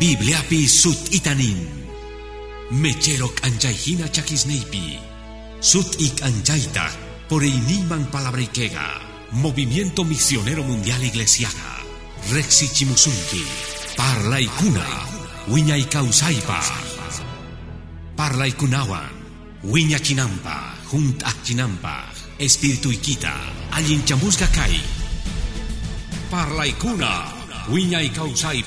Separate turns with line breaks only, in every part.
Bibliapi sut itanin. Mecherok anjayhina chakisneipi. Sut ik anjaita por iniman palabrikega. Movimiento Misionero Mundial Iglesiaga. Rexi Chimusunki. Parla ikuna. Wiña ikausaipa. Parla ikunawan. Wiña chinampa. Junt chinampa. Espíritu ikita. Alin chamusga kai. Parla ikuna. Wiña ikausai.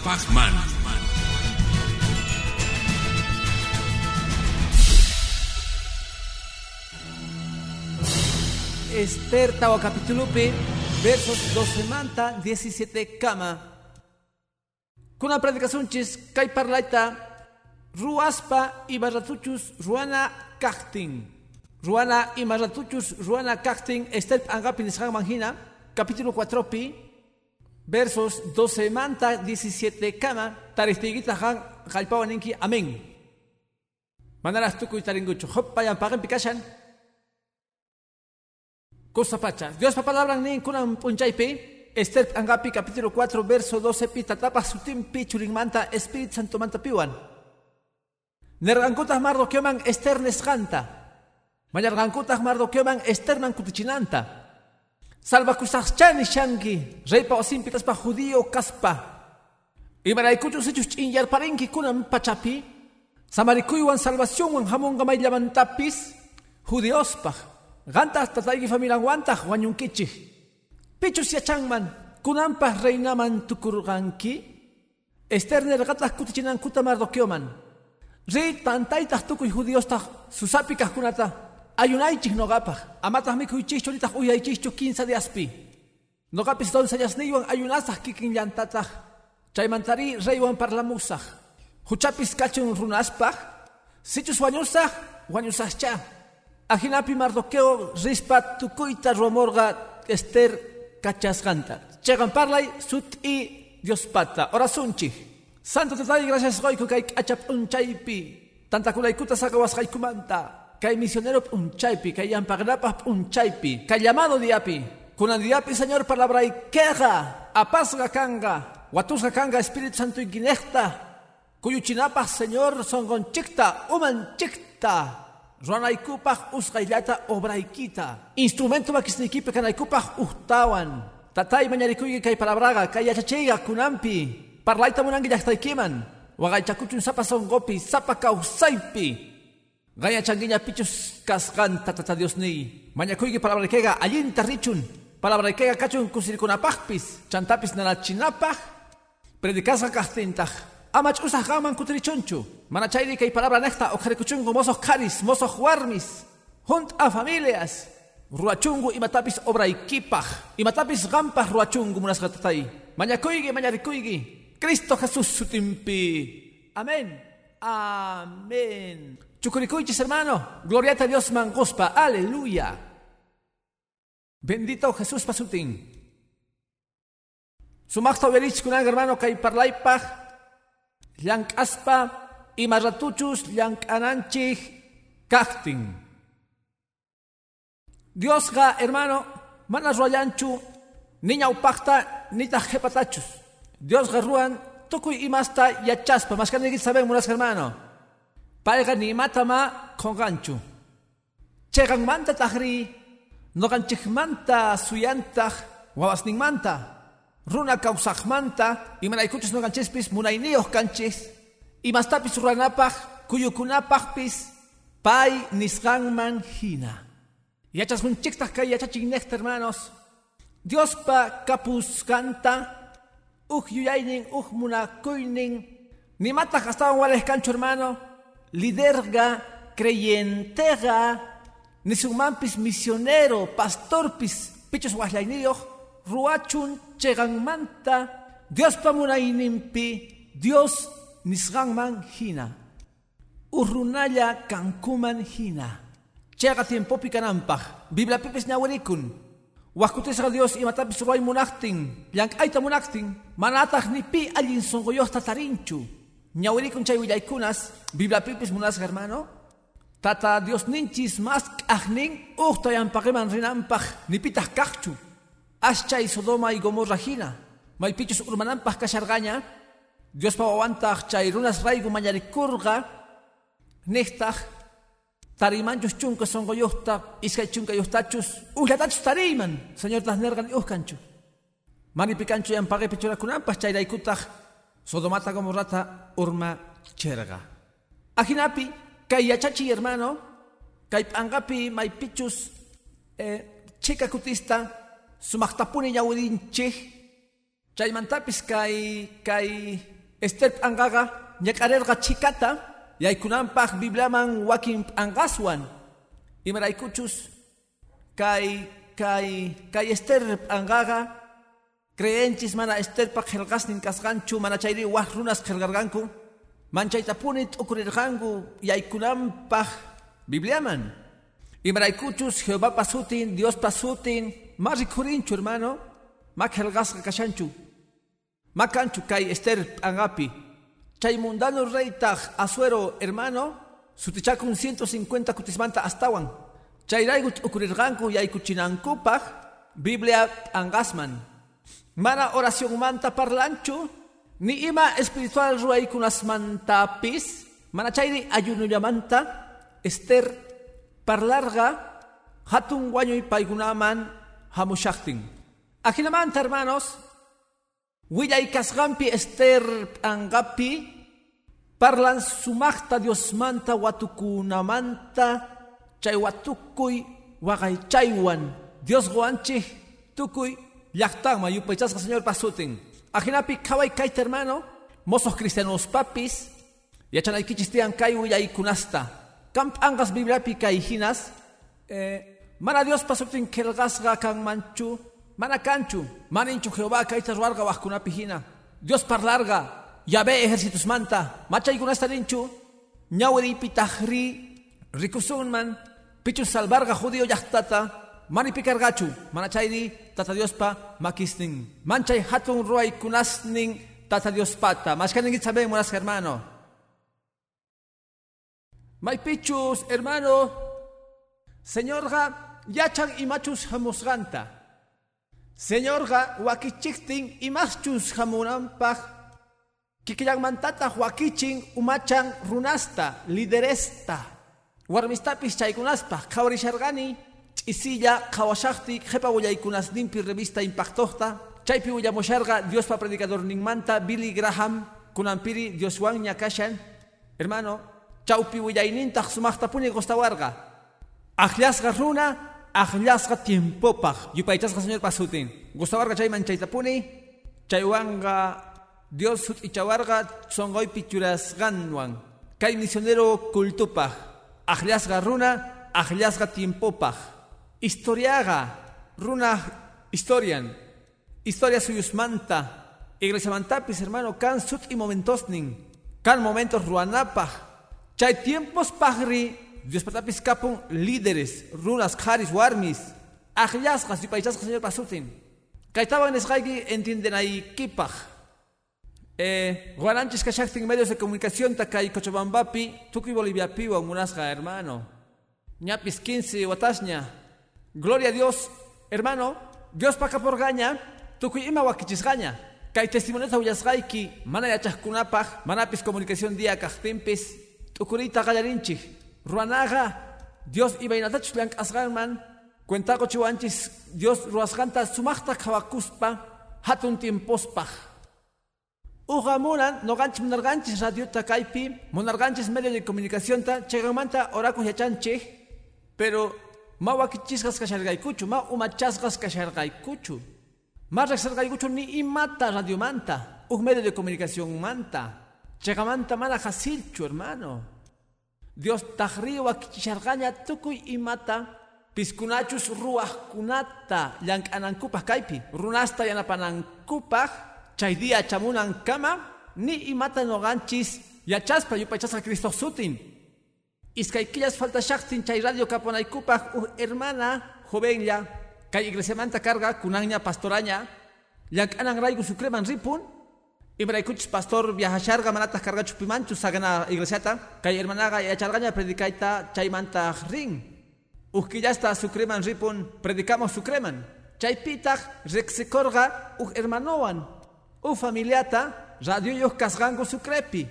Esther Tawa capítulo versos 12 manta, 17 kama. Kuna predicación chis, kai parlaita, ruaspa y baratuchus ruana kachting. Ruana y maratuchus ruana kachting, Esther angapin manghina, capítulo 4 pi, versos 12 manta, 17 kama, taristigita han, kalpawaninki, amén. Manaras tukuy taringucho, hop payan pagan pikashan, Cosa pacha. Dios pa palabra ni kunam punchaipe. Esther Angapi capítulo 4 verso 12 pita tapa sutimpi churingmanta Espíritu Santo manta piwan. Nergankutah mardo kioman Esther nesganta. Mayargankutah mardo kioman Esther man kutichinanta. Salva kusachchani shangi. Reipa osimpitas pa judío kaspa. Imaraykuchu sichus chinyar parinki kunam pachapi. Samarikuywan salvación wan hamon gamay lamantapis. Judiospa. Ganta tataygi familia wanta wanyunkichi. Pichus yachangman kunampas reinaman tukurganki. Esterner gatas kutichinan kutamar dokioman. Rit pantaitas tukuy judíos ta susapikah kunata. Ayunaychik nogapah. Amatah mikuychich chonitah uyaychich 15 de aspi. Nogapis don sayasniwan ayunasah kikin llantatah. Chaymantari reywan parlamusah. Huchapis kachun runaspah. Sichus wanyusah, wanyusah cha. Ajinapi mardoqueo rispa tukuita romorga ester cachasganta. Chegan parlay sut y Dios pata. Orasunchi. Santo te doy gracias que hay achap un chaipi. Tanta kulaikuta sakawas kumanta. Kay misionero un chaipi. Kay ampagrapa un chaipi. Kay llamado diapi. Kunan diapi señor palabra y queja. Apasga kanga. Watusga kanga Espíritu Santo y guinecta. Cuyuchinapa señor son con chicta. Uman chicta. Ranaykupaj usqayllata obraykita. Instrumento makisnikipi kanaykupaj uhtawan. Tatay mañarikuyki kay palabraga kay yachachayga kunampi. Parlayta munanki llaqtaykiman. Waqaychakuchun sapa songopi sapa kawsaypi. Gaya changuiña pichus kasqanta tata Dios ni. Mañakuyki palabraykega allinta richun. Palabraykega kachun kusirikunapajpis. Chantapis nanachinapaj. Predicasqa kajtintaj. Amach usah gaman kutrichunchu. Mana chayri kay palabra nekta okharikuchungu mosos karis, mosos warmis. Junt a familias. Ruachungu imatapis obraykipaj. Imatapis gampaj ruachungu munasgatatay. Mañakuygi, mañarikuygi. Cristo Jesús sutimpi. Amén. Amén. Chukurikuychis hermano. Gloria a Dios mangospa. Aleluya. Bendito Jesús pasutin. Sumakta verich kunang hermano kay parlaypaj. Llank aspa imaratuchus llank ananchih kachting. Dios ga hermano manas royanchu niña upakta nita jepatachus. Dios ga ruan tukuy imasta yachaspa mas kanigit saben munas hermano. Paiga ni matama konganchu. Chegang manta tahri no ganchik manta suyantah wawasning manta. Runa kausakmanta, y manaykuchus no ganchespis munayniyos kanchis, y mastapis ruranapaj, kuyukunapajpis, pay nisganman hina. Yachas hunchiktas kay yachachinekta hermanos, Dios pa kapus canta, uj yuyaynin, uj munakuynin, ni mataj hasta wales cancho hermano, liderga, creyentega, ni sumampis misionero, pastorpis, pichos wahlayniyos, ruachun manta Dios pamunayninpi Dios nisganman hina. Urrunalla kankuman hina. Chega tiempopi kanampaj Biblia pipis ñawarikun Wakutisqa Dios imatapis ruay munaqtin llank'ayta munaqtin manataq ni pi allin sunquyuqta tarinchu. Ñawirikun chay willaykunas Biblia pipis munasqa hermano. Tata Dios ninchis mas k'aqnin uqta yanpaqiman rinampaq nipitaq kaqchu Aschay Sodoma y Gomorra hina. Maypichus urmanampaj kashargaña. Dios pa wawantaq chay runas raygu mañarikurqa niqtaq tarimanchus chunka sonqoyuqta iskay chunkayuqtachus uqllatachus tariman señortaq nerqan uhkanchu manipi kanchu yanpaqepi churakunanpaq chayraykutaq sodomata gomorrata urma cherqa ajinapi kay yachachi hermano kay p'anqapi maypichus eh, chika kutista sumaqtapuni ñawirinchik chaymantapis kay kay Ester p'anqaqa ñak'arerqa chikata yaykunanpaq Bibliaman wakin p'anqaswan imaraykuchus kay kay kay Ester p'anqaqa creenchis mana Esterpaq qillqasnin kasqanchu mana chayri waq runas qillqarqanku manchaytapuni t'ukurirqanku yaykunanpaq Bibliaman imaraykuchus Jehovapa sutin Diospa sutin ma rikhurinchu hermano ma qillqasqa kashanchu Macanchu kay Esther Angapi. Chay mundano rey asuero hermano, sutichakun 150 kutismanta astawan. Chay raygut ukurirganku yaykuchinankupaj, Biblia angasman. Mana oración manta parlanchu, ni ima espiritual ruaykunasmantapis, mana chayri ayunullamanta, Esther parlarga, hatun guaño y paigunaman hamushaktin. Ajinamanta hermanos, Willay kasgampi Esther angapi parlan sumaqta Diosmanta watukunamanta chay watukuy waqay chaywan. Dios guanchi tukuy llaqtanma yupaychasqa señor pasutin. Ajinapi qhaway kayta hermano mozos cristianos papis yachanaykichis tiyan kay willaykunasta kamp angas bibliapi kay hinas eh, mana Dios pasutin kelgasqa kanmanchu Mana canchu, maninchu Jehová kaitas warga wajkunapi hina. Dios parlarga, Yahvé ejércitos manta, machay kunastarinchu, ñawiripi tahri, rikusunman, pichu salvarga judío yahtata, mani picargachu, manachayri, tata Diospa, makisnin. Manchay hatun ruay kunasnin, tata Diospata, mashkanin saben monas hermano. May pichus, hermano, señorga, yachan y machus hamusganta. Señorga wakichiktin imachus hamunampaj kikillanmantata wakichin umachan runasta lideresta. Warmistapis chaykunaspaj qhawarisharqani ch'isilla qhawashaqti qhipa willaykunasninpi revista impactoqta chaypi willamusharqa Diospa predicadorninmanta Billy Graham kunampiri Dioswanña kashan. Hermano chawpi willaynintaq sumaqtapuni gustawarqa aqllasqa runa Ajlasqa tiempopaj yupaychasqa señor pasutin. Gustawarqa chayman chaytapuni chaywanga Dios sut'ichawarqa sonqoypi churasqanwan kay misionero kultupaj. Ajlasqa runa ajlasqa tiempopaj historiaqa runa historian. Historia suyusmanta iglesiamantapis hermano kan sut'i momentosnin kan momentos ruanapaj. Chay tiempos pajri Dios patapis kapun líderes, runas, haris, warmis, ajllasqas y paichasqas señor pasutin. Kaitaban esqayki entienden ahí kipaj. Eh, guaranchis kashaktin medios de comunicación takay Cochabambapi, tuki Bolivia piwa munasqa hermano. Ñapis 15 watashña. Gloria a Dios, hermano. Dios paka por gaña, tuki ima wakichisgaña. Kay testimoneta huyasqayki, mana yachaqkunapaj, manapis comunicación día kajpimpis, tukurita gallarinchik. Ruanaga, Dios iba inatach blank asgarman, cuentaco chiwanchis, Dios ruasganta sumachta kawakuspa, hatun tiempospa. Uga munan, no ganchis monarganchis radio takaipi, monarganchis medio de comunicación ta, chegamanta oraco yachanche, pero ma wakichisgas kashargaikuchu, ma umachasgas kashargaikuchu. Ma rexargaikuchu ni imata radio manta, un medio de comunicación manta. Chegamanta mala jasilchu, hermano. Dios tahriwa kichisharqaña tukuy imata piskunachus ruwaqkunata llank'anankupaq kaypi runasta yanapanankupaq chay dia chamunan kama ni imata noqanchis yachaspa yupachasqa Cristo sutin. Iskay killas falta shaqtin chay radio kapanaykupaq uj hermana jovenlla kay iglesiamanta karga kunanña pastoraña llank'anan rayku sucreman ripun Ibrahikuchus pastor viajacharga manata carga chupimanchu sagana iglesiata. Kay hermanaga yachargaña predikaita chaymanta ring. Ujkillasta sukreman ripun predicamos sukreman chaypitaq riqsikorqa uj hermanowan. U familiata radio yo kasgango sucrepi.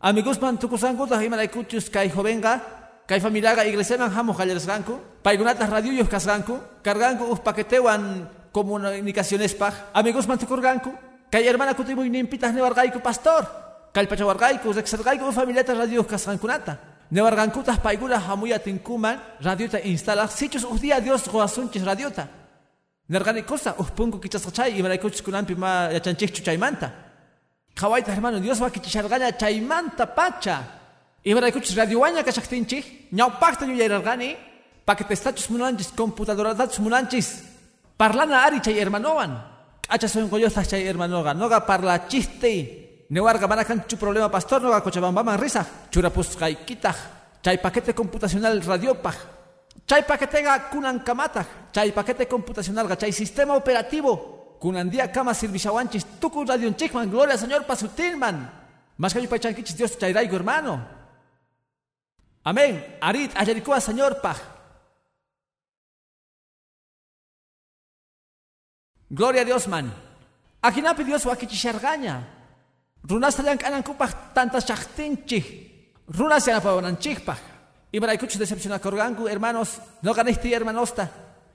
Amigos man tukusanguta himalaicuchus kai jovenga, kai familiaga iglesia man hamo hallersganku, paigunata radio yo kasganku, carganku uf paquetewan comunicaciones paj, amigos man tukurganku, kai hermana kutimu nimpitas nevargaiku pastor, kai pachawargaiku, rexargaiku familiata radio kasgankunata. Nevargankutas paigura hamuya tinkuman, radiota instala, sichus uf día Dios goasunchis radiota. Nergani cosa, uf punku kichaschay, y maraicuchus kunampi ma yachanchich chaymanta. Kawaita hermano, Dios va kichishargaña chaymanta pacha. Y maraicuchus radioaña kachaktinchi, ñaupakta yu yairargani, pa que te estachus munanchis, computadoratats munanchis, parlana ari chay hermanoan. Acha son goyosas chay hermanoga, noga parla chiste. Newarga manakanchu problema pastor, noga cochabamba risa, churapus kaikitah, chay paquete computacional radiopaj. Chay paquetega kunan kamata, chay paquete computacional, chay sistema operativo, kunan día kama sirvishawanchis, tuku radio chickman, gloria señor pasutilman. Más que pachanquichis Dios chayraigo hermano. Amén. Arit ayarikua señor paj. Gloria a Dios man. Akinapi Dios wakichishargaña. Runas talyan kanan kupaj tantas chachtinchih. Runas yana pawananchikpaj. Y para escuchar decepcionar corgangu, hermanos, no ganiste hermanosta.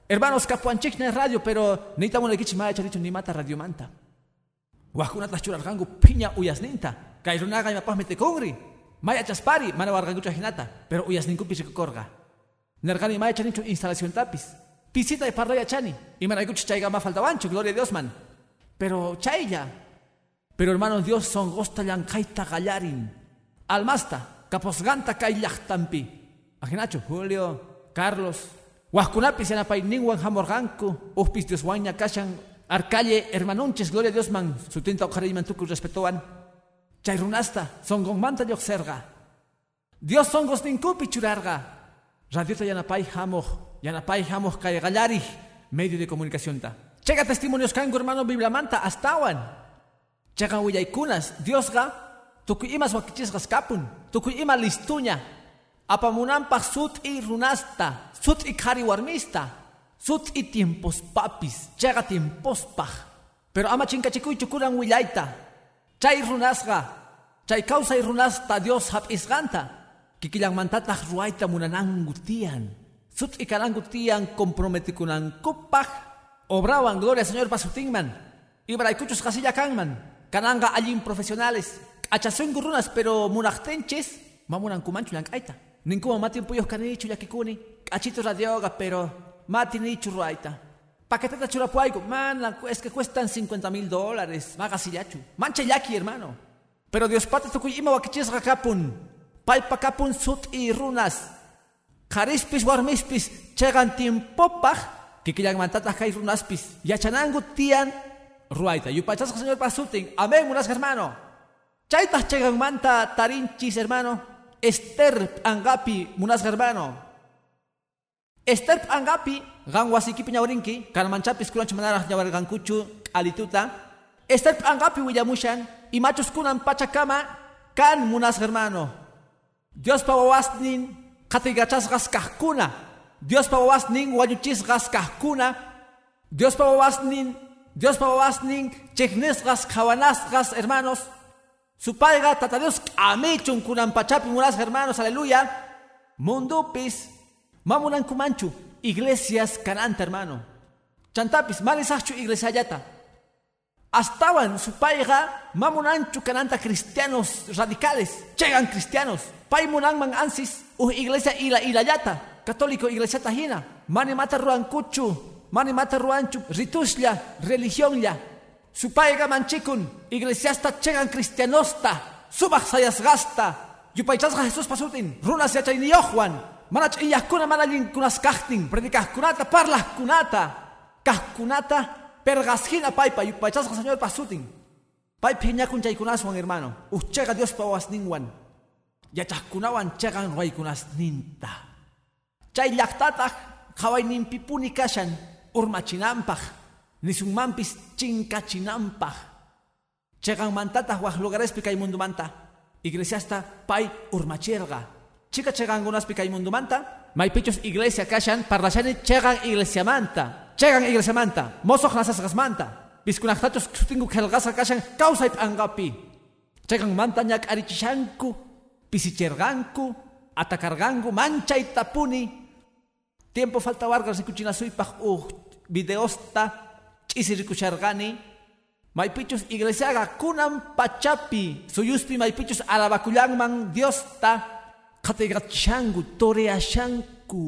Hermanos, capuanchik radio, pero ni tamo le kichi maya dicho ni mata radio manta. Wahuna tachura gangu piña uyasninta. Kairunaga y mapaz mete congri. Maya chaspari, mana wargangu chahinata, pero uyasninku pichikorga. Nergani maya chanichu instalación tapis. Pisita de parraya chani. Y mana escucha chaiga más falta bancho, gloria a Dios man. Pero chailla. Pero hermanos, Dios son gostalan kaita gallarin. Almasta, kaposganta kaillachtampi. Aginacho, Julio, Carlos, Huascunapis yanapay ningwan hamorganku, Uspis Dios waña kashan, Arcalle, hermanunches, gloria a Dios man, su tinta ojarayman tuku respetoan. Chayrunasta, son manta serga. Dios son gos ninkupi churarga. Radiota yanapay hamoj, yanapay hamoj kay gallari, medio de comunicación ta. Chega testimonios kango hermano Biblia manta, astawan. Chega huyaykunas, Dios ga, tuku imas wakichisgas kapun, tuku ima listuña, sut i runasta, sut i kari warmista, sut i tiempos papis, llega tiempos paj. Pero ama chinkachikuy chukuran chay runasga, chay causa i runasta Dios hap isganta, kikilang mantatah ruaita munanangu tian, sut i karangu tian komprometikunan kupaj, obrawan gloria Señor pasutingman, ibraikuchus kasilla kanman, kananga allin profesionales, achasungu runas pero munachtenches, mamunan kumanchulang aita. Ningún mati puyos canichu yakikuni, achito radioga, pero mati ni churraita. Paqueteta churapuaigo, man, es que cuestan 50 mil dólares, magasillachu. Mancha yaki, hermano. Pero Dios pate tu ima wakichis rakapun, paipa kapun sut y runas. Karispis warmispis, chegan tiempopaj, kikilang mantatah kai runaspis, yachanangu tian, ruaita. Yupachas señor pasutin, amén, unas hermano. Chaitas chegan manta tarinchis, hermano. Esther Angapi munas hermano. Esther Angapi ganwasiki piñawrinki manchapis kulanch manaraj gankuchu alituta. Esther Angapi willamushan y machos kunan pachakama kan munas hermano. Dios pawasnin katigachas. Dios pawasnin wayuchis gaskahkuna. Dios pawasnin Dios pawasnin cheknes gas kawanas gas hermanos. Su padre tata Dios amichun kunan pachapi muras hermanos, aleluya. Mondopis, mamunan kumanchu, iglesias cananta hermano. Chantapis, malisachu iglesia yata. Astawan su paiga, mamunanchu cananta cristianos radicales, llegan cristianos. Pai man ansis, u iglesia ila ila yata, católico iglesia tajina. Mani mata ruancuchu, mani mata ruanchu, rituslia, religión ya. Supaiga manchikun, iglesiasta chegan cristianosta, subach sayas gasta, yupaychasga Jesús pasutin, runas yachay ni Juan, manach iyakuna manalin kunas kahtin, predicas kunata, parlas kunata, kahkunata, pergasjina paipa, yupaychasga Señor pasutin. Pai piñakun chaykunaswan hermano, uchega Dios pawas ningwan, yachaskunawan chegan kunas ninta. Chay llaqtataq, haway nimpipuni kashan, urmachinampaj, mampis chinkachinampa. Chegan mantatah wah lugares mundo mundumanta. Iglesiasta pai urmacherga. Chica chegan unas mundo mundumanta. Mai pichos iglesia kashan parlashani chegan iglesia manta. Chegan iglesia manta. Mozo nasas manta. piskunaqtachus sutingu qelqasqa kashan kawsaypi angapi. Chaykan manta ñak'arichishanku pisicherqanku atakarqanku manchaytapuni tiempo falta warqa rikuchinasuypaq uj videosta ch'isi rikusharqani maypichus iglesiaqa kunan pachapi. Suyuspi maypichus alabakullanman diosta. Qatiqachishanku toreashanku.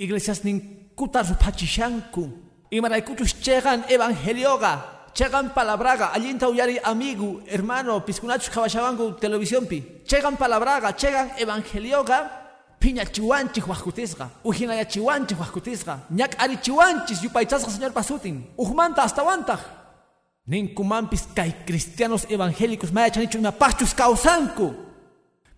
Iglesias ninkuta rupachishanku imaraykuchus chegan evangelioqa chegan palabraga. Allinta uyari amigo hermano piskunachus qhawashawanku televisiónpi chegan palabraga chegan evangelioqa piñachiwanchik wajkutisqa ujinayachiwanchik wajkutisqa ñak'arichiwanchis yupaychasqa señor pasutin. Ujmanta astawantaq ninkumanpis kay cristianos evangélicos mayachanichu imapachus causanku.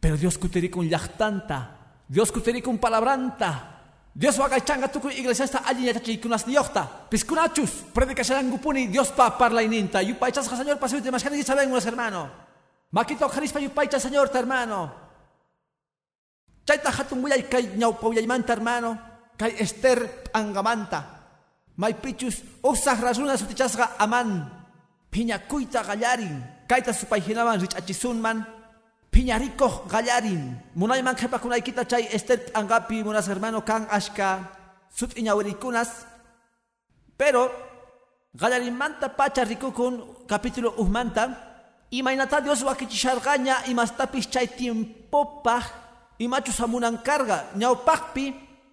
Pero Dios kutirikun llaqtanta Dios kutirikun palabranta Dios waqaychanga tukuy iglesiasta allin yachachiykunas niyoqta piskunachus predicasharangupuni Dios pa parlayninta yupaychasqa señor pasutin mashkani sabengunas hermano. Makito qharispa yupaycha señor hermano. Chayta hatun willay kay ñawpa willaymanta hermano. Kay Esther angamanta. Maypichus usaq rasuna sutichasqa aman phiñakuyta qallarin kayta supayhinaman rich'achisunman phiñarikoq qallarin munayman qhipakunaykita chay Esther angapi munas hermano kan ashka sut'iñawirikunas pero qallarinmanta pacha rikukun capítulo uhmanta imaynata Dios wakichisharqaña imastapis chay tiempopaq imachu samunan carga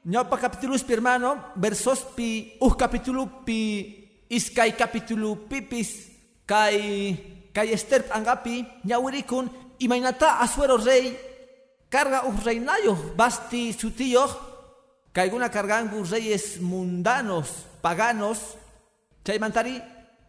ñawpa capítuluspi hermano versospi uh capítulopi iskay capítulo pipis kay kay Esther angapi ñawirikun imaynata asuero rey carga uh reinayo basti su tío kayguna cargangu reyes mundanos paganos chaymantari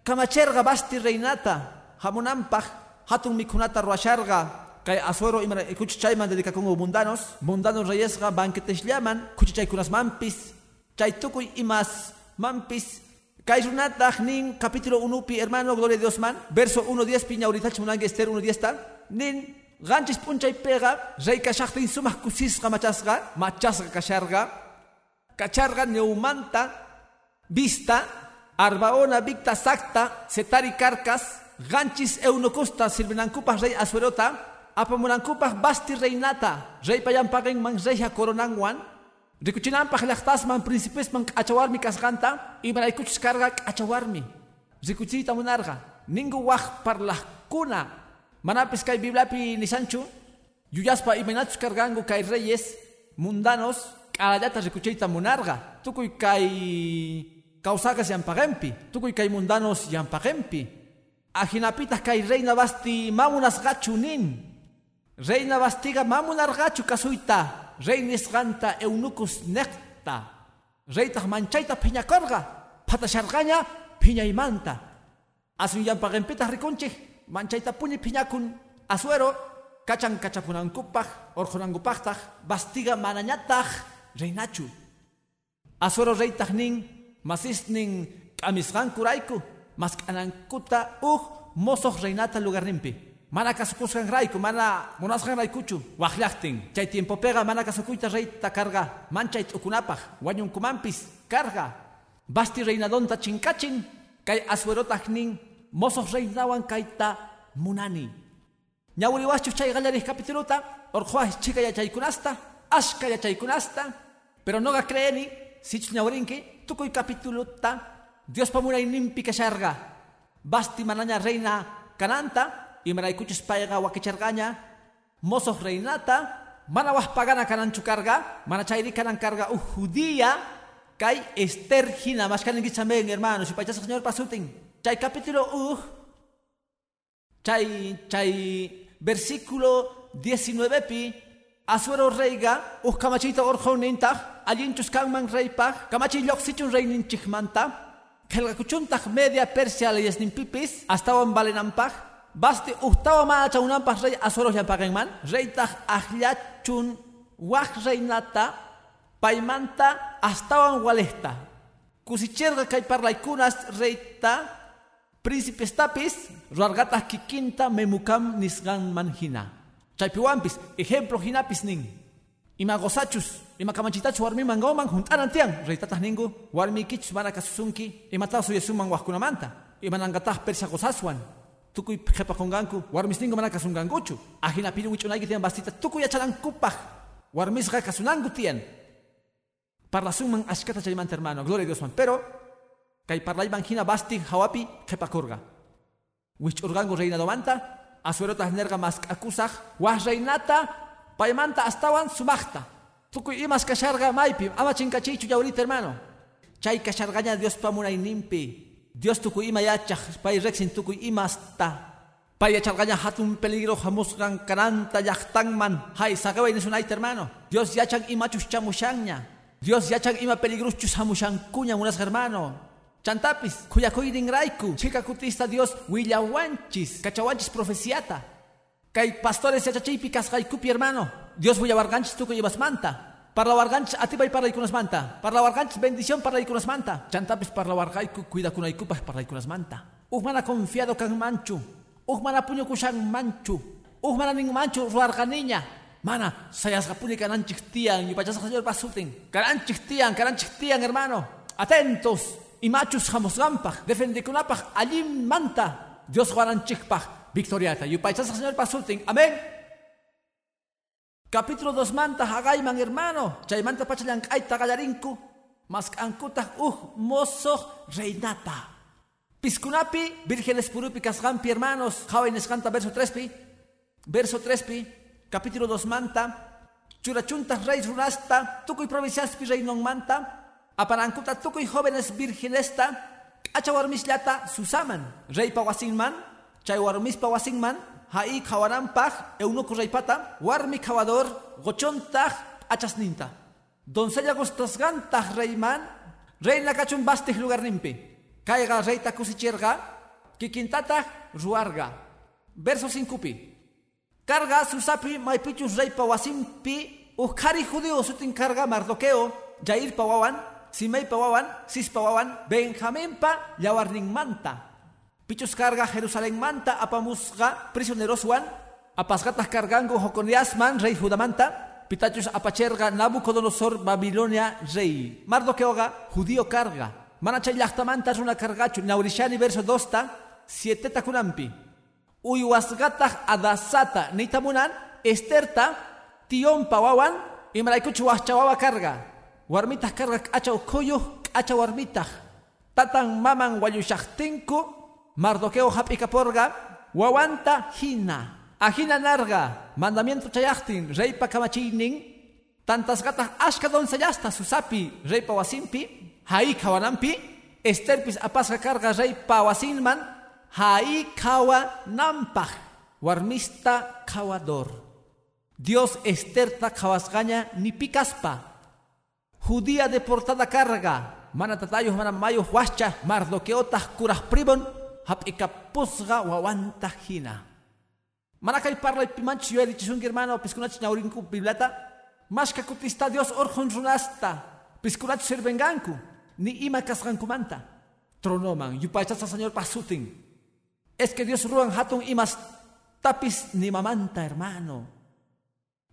kamacherga basti reinata hamunampaj hatun mikunata ruasharga kay asuero imara kuchichayman dedikakungu mundanos mundanos reyesqa banquetesllaman kuchichaykunas mampis chay tukuy imas mampis kay runataq nin capítulo 1 pi hermano gloria a Dios verso 1 10 pi ñawritach munangi Esther 1 10 ta nin ganchis punchay pega rey kashaqtin sumaq kusisqa machasqa machasqa kasharqa kacharqa neumanta vista arbaona victa sacta setari carcas ganchis eunucusta sirvinankupas rey asuerota apamunankupaq basti reinata reypallampaqiman reyha coronanwan rikuchinanpaq llaqtasman principesman k'achawarmi kasqanta imaraykuchus karqa k'achawarmi rikuchiyta munarqa ningún waq parlaqkuna manapis kay bibliapi nisanchu yuyaspa imaynachus karqanku kay reyes mundanos k'arallata rikuchiyta munarqa tukuy kay kawsakas yanpaqenpi tukuy kay mundanos yanpaqenpi. Ajinapitaq kay reina basti mamunasqachu nin. Reina bastiga mamunarqachu kasuyta reynisqanta eunucus necta reytaq manchayta phiñakorqa phatasharqaña phiñaymanta asunyanpaqinpitaq rikunchik. manchayta puñi phiñakun asuero kachan kachapunankupaq orqonankupaqtaq bastiga manañataq reynachu asuero reytaq nin masisnin k'amisqankurayku mask'anankuta uj mosoq reynata lugarninpi mana kasukusqan rayku mana munasqan raykuchu waqllaqtin chay tiempo pega mana kasukuyta reyta karga manchay t'ukunapaq wañunkumanpis karga. Basti reynadonta chinkachin kay asuerotaq nin mosoq reynawan kayta munani. Ñawriwaschu chay qallarij capituluta orqhuaj chika yachaykunasta ashka yachaykunasta pero noqa creeni sichu ñawrinki tukuy capituluta Diospa munayninpi kasharqa basti manaña reina kananta imaraykuchus payqa wakicharqaña mosoq reinata mana wahpagana kananchu karga mana chayri kanan karga uh judía kay Esther hina mashkaninkichamen hermano sipaychasqa señor pasutin chay capítulo uh chay chay versículo 19 pi. Asuero reiga uh kamachita orjonintaq allinchus kanman reypaq kamachi lloqsichun reyninchikmanta qelqakuchuntaq media persia leyesninpipis astawan valenanpaq basti uhtawa ma chaunampas rey asoros llampagenman reytaq akllachun waq reynata paymanta astawan walejta kusicherqa kay parlaykunas reyta príncipestapis ruargataq kikinta memukam nisqanman hina chaypiwanpis ejemplo hinapis nin. Ima gozachus ima kamanchitachus warmiman gawman hunt'anan tiyan reytataq ninku warmikichus mana kasusunki imataqa suyasunman waqkunamanta imanangataq persa gozaswan tukuy qhipakunganku warmisningu mana kasungankuchu ajina piru wich'unayki tiyan bastita tukuy achalankupaj. Warmisqa kasunanku tiyan parlasunman ashkata hermano gloria a pero kay parlayman hina basti hawapi qhipakurqa wich'urqanku reinadomanta asuerotas nerga mas k'akusaj waj reinata paymanta astawan sumaqta tukuy imas kasharqa maypi ama chinkachiychu yawrita hermano. Chay kasharqaña Diospa munayninpi Dios tukuy ima yachaq pay rexin tukuy imasta. Pay yacharqaña hatun peligro hamusqan kananta llaqtanman hay saqaway nisunayta hermano. Dios yachan imachus chamushanña Dios yachan ima peligroschus hamushankuña munasqa hermano chantapis kuyakuyninrayku chika kutista Dios willawanchis kachawanchis profeciata kay pastores yachachiypi kasqaykupi hermano Dios willawarqanchis tukuy ibasmanta Parlawarganchis atibay parlaykunasmanta. Parlawarganchis bendición parlaykunasmanta. Chantapis parlawargayku cuidakunaykupaj parlaykunasmanta. Ujmana confiado kan manchu. Ujmana puño kushan manchu. Ujmana ning manchu ruarganiña. Mana, sayasgapuni kananchik tian, yupachasqa señor pasutin. Karanchik tian, tian, hermano. Atentos. Imachus jamosgampaj. Defendikunapaj allin manta. Dios guaranchikpaj. Victoriata. Yupachasqa señor pasutin. Amén. Capítulo 2 manta hagayman hermano. Chaymanta pachalan ay tagallarinku. Mas ankuta uh mozo reinata. Piscunapi, vírgenes purupi kasgampi hermanos. Jóvenes canta verso 3 pi. Verso 3 pi. Capítulo 2 manta. Churachuntas rey runasta. Tukuy provinciaspi reinon manta. Aparankuta tukuy jóvenes virginesta. Achawarmislata susaman. Rey pawasinman. Chay warmis pawasinman hai kawaranpaj eunuco raypata warmi kawador gochontaj achasninta doncella gustasgantaj reyman reina kachun bastij lugar nimpi kaiga reita kusicherga kikintataj ruarga verso 5 pi carga susapi maipichus reypa wasimpi ukari judío sutin carga mardoqueo jair pawawan simei pawawan sis pawawan benjamín pa yawarning manta. Pichus carga Jerusalén manta apamusga prisioneros wan apasgatas cargango Joconiasman rey Judamanta pitachus apacherga Nabucodonosor Babilonia rey. Mardoqueoga judío carga. Manachay llaqtamanta runa cargachu naurishani verso dosta siete takunampi uywasgataq adasata nitamunan esterta tion pawawan imraykuchu wahchawawa carga warmitaq carga k'achaw kuyuq k'acha warmitaq tatan maman wallushaqtinku Mardoqueo porga, wawanta hina, ajina narga, mandamiento chayachtin, reypa kamachinin, tantas gatas ashka sayasta susapi, reypa wasimpi, hai kawanampi, esterpis apasga carga reypa wasinman, hai kawa nampaj, warmista kawador. Dios esterta kawasgaña ni judía deportada carga, mana tatayos mana mayos huascha, mardoqueotas curas pribon, hap ikapusga wawanta hina. Manakay parla pimanch yo erichishun hermano piskunach naurinku biblata. Mas kakutista Dios orjon runasta. Piskunach servenganku. Ni ima kasgankumanta. Tronoman yupachasa señor pasutin. Es que Dios ruan hatun imas tapis ni mamanta hermano.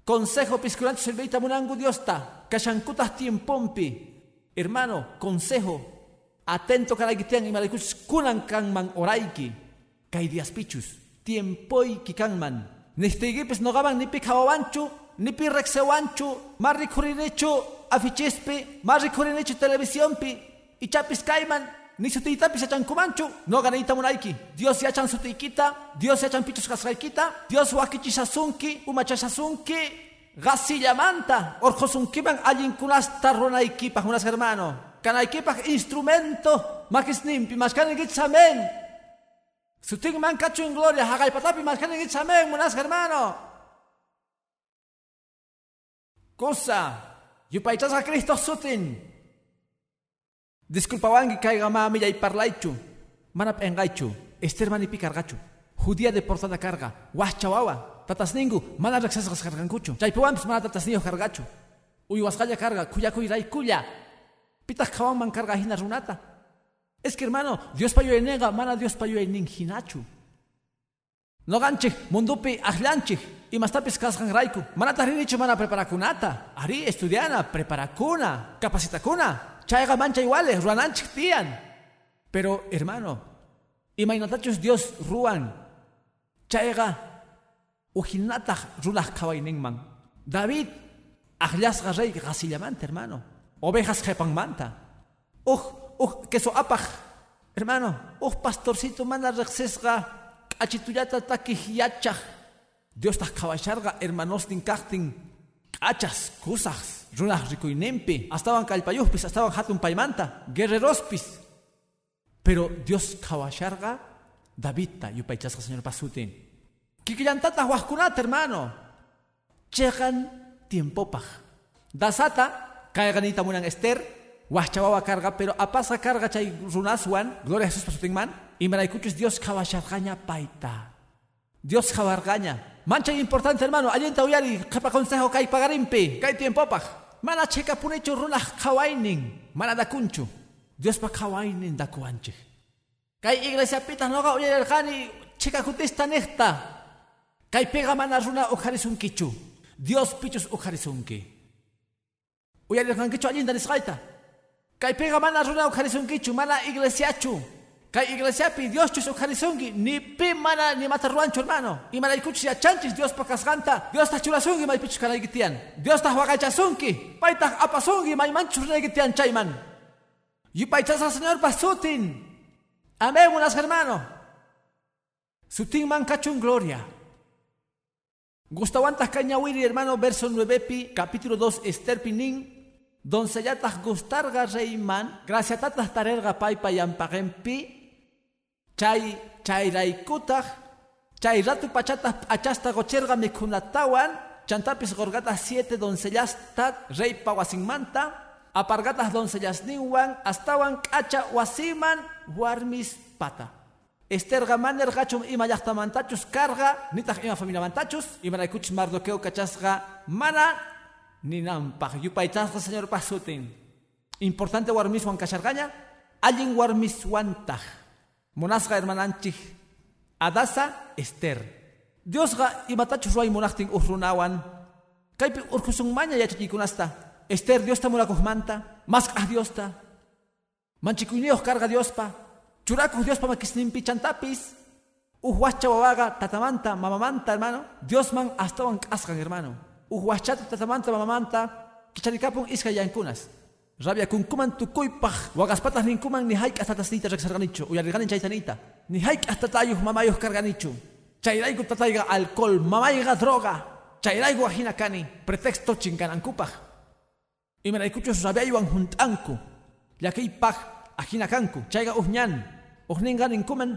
Consejo piskunach serveita munangu Diosta. Kashankutas tiempompi. Hermano, consejo Atento karagitian imalikuchus kunan kanman oraiki. Kay diaspichus. Tiempoy kikanman. Nistigipis nogaban nipi kawawanchu, nipi rexewanchu, marri kurinechu afichispi, marri kurinechu televisiónpi, ichapis kaiman, ni sutitapis achankumanchu, no ganita munaiki. Dios yachan sutikita, Dios yachan pichus kasraikita, Dios wakichisasunki, umachasasunki, gasillamanta, orjosunkiman allinkunasta runaikipa, unas hermano. Kanaykipak instrumento. Makisnimpi mashkanigitzamen sutin man kachu en gloria hagaypatapi mashkanigitzamen munas hermano. Cosa. Yupaychasqa Cristo sutin disculpawanki kayqa mami yayparlaychu mana p'enqaychu Esther manipi karqachu judía deportada carga. Wahchawawa tatasningu mana riqsasqas karqankuchu chaypiwanpis mana tatasniyoq kargachu uywasqalla karga kuyakuy raykulla Pitas man carga hina runata. Es que hermano, Dios payo enega, mana Dios payo ening hinachu. No ganche, mundupi ahlanche, y más tapis kasgan raiku. Mana tarinichu mana preparakunata. Ari estudiana, preparacuna, capacitacuna. Chaiga mancha iguales, ruananchik tian. Pero hermano, Imaynatachus Dios ruan. Chayga ujinatach rulah man. David ajlasga rey gasillamanta, hermano. Ovejas manta. Uj, uj, queso apaj, hermano. Uj, pastorcito manda rexesga achituyata takih Dios ta kawasharga hermanos din kahtin achas, kusas, runah rikuinempi, estaban kalpayuspis, estaban hatun paimanta, guerrerospis. Pero Dios kawasharga Davidta yupaychasga señor pasutin. Kikillantata huaskunata hermano. Chegan tiempo paj. Dasata, kaiganita munan Esther, huaschawawa carga, pero apasa carga chay runaswan, gloria a Jesús pasutin man, y maraikuchus Dios kawashargaña paita. Dios kawargaña. Mancha importante, hermano. Alienta uyari, capa consejo kai pagarimpe, kai tiempo pa. Mana cheka punecho runa kawainin, mana da kunchu. Dios pa kawainin da kuanche. Kai iglesia pita noga uyari kani, cheka kutista nesta. Kai pega mana runa ujarisun kichu. Dios pichus ujarisunki. Uyari kan kichu alinda nisgaita. Kai pega mana runa ujarisun kichu, mana iglesiachu. Kay iglesia pi Dios chus ukarisungi ni pi mana ni matarruancho hermano. Y mana ikuchi chanchis Dios pakasganta. Dios ta chulasungi mai pichu gitian. Dios ta huagachasunki. Paita apasungi mai manchu gitian chayman. Y paitasa señor pasutin. Amén unas hermano. Sutin man cachun gloria. Gustawantas cañawiri hermano verso 9 pi capítulo 2 Esther pinin. Doncellatas gustarga reiman. Graciatatas tarerga paipa pi chay chayraykutaq chay ratu pachata achasta gocherga mikhunatawan chantapis gorgata siete doncellasta reypa wasinmanta apargatas doncellasninwan astawan k'acha wasiman warmis pata. Esterga maner gachum ima llaqtamantachus karga nitaq ima familiamantachus imaraykuchis mardoqueo kachasqa mana ninampaq yupaychasqa señor pasutin. Importante warmiswan kashargaña allin warmiswantaj Monasga hermananchik adasa Esther. Dios ga imatachu ruay monachtin urrunawan. Kaipi urkusung maña yachachikunasta. Esther Dios ta manta. Mas ah Dios ta. Manchikuineos carga Dios pa. Churaku Dios pa makisnimpi chantapis. Uhuacha wawaga tatamanta mamamanta hermano. Dios man hasta wan asgan hermano. Uhuachata tatamanta mamamanta. Kicharikapun iska yankunas. Rabia kunkuman tukuypaj waqaspatas ninkuman ni hayk hasta tasnita reksarganichu uyariganin chaytanita ni hayk hasta tayuh mamayuh karganichu. Chayrayku tatayga alcohol mamayga droga. Chayrayku ajina kani pretexto chinkanankupaj imaraykuchus rabiaywan juntanku llakiypaj ajina kanku. Chayga uhñan uhninga ninkuman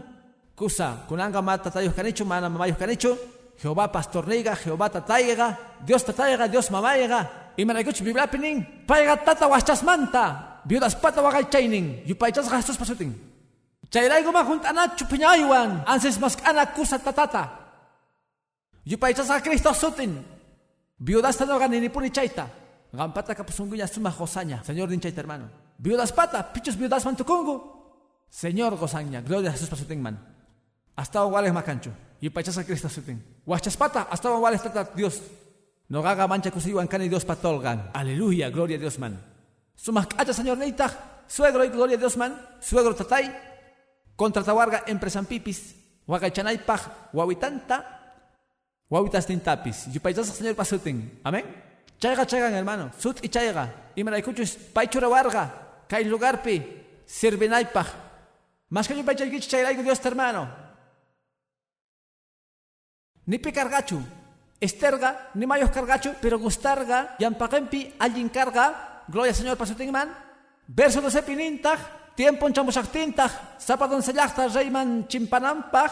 kusa kunanga mata tatayuh kanichu mana mamayuh kanichu. Jehová pastorneiga, Jehová tataiga, Dios tataiga, Dios mamayga, Imanaykuch Biblia pining, paiga tata wachas manta, viudas pata wagal chaining, yupaychas gastos pasuting. Chayray guma juntanachu piñaywan, anses maskana kusa tatata. Yupaychas a Cristo sutin, viudas tanoga ninipuni chaita. Gampata kapusunguya suma josaña, Señor din chaita hermano. Viudas pata, pichos viudas mantukungu. Señor gozaña, gloria a Jesús pasuting man. Hasta iguales macancho, yupaychas a Cristo sutin. Wachas pata, hasta iguales tata Dios. No gaga mancha kusiwan kani Dios patolgan. Aleluya, gloria a Dios man. Sumas kacha señor neita, suegro y gloria a Dios man, suegro tatay, contra tawarga empresan pipis, wagachanay paj, wawitanta, wawitas tintapis. Yupaytas señor pasutin. Amén. Chayga chaygan hermano, sut y chayga, y maraykuchus, paichura warga, kay lugarpi, sirvenay paj. Más que chayraygo Dios hermano. Ni picargachu, Esterga, ni mayos cargacho, pero gustarga, yampakempi, alguien carga, gloria Señor pasutingman, verso de sepinintag, tiempo en chamusaktintaj, zapadon sellachta reyman chimpanampaj,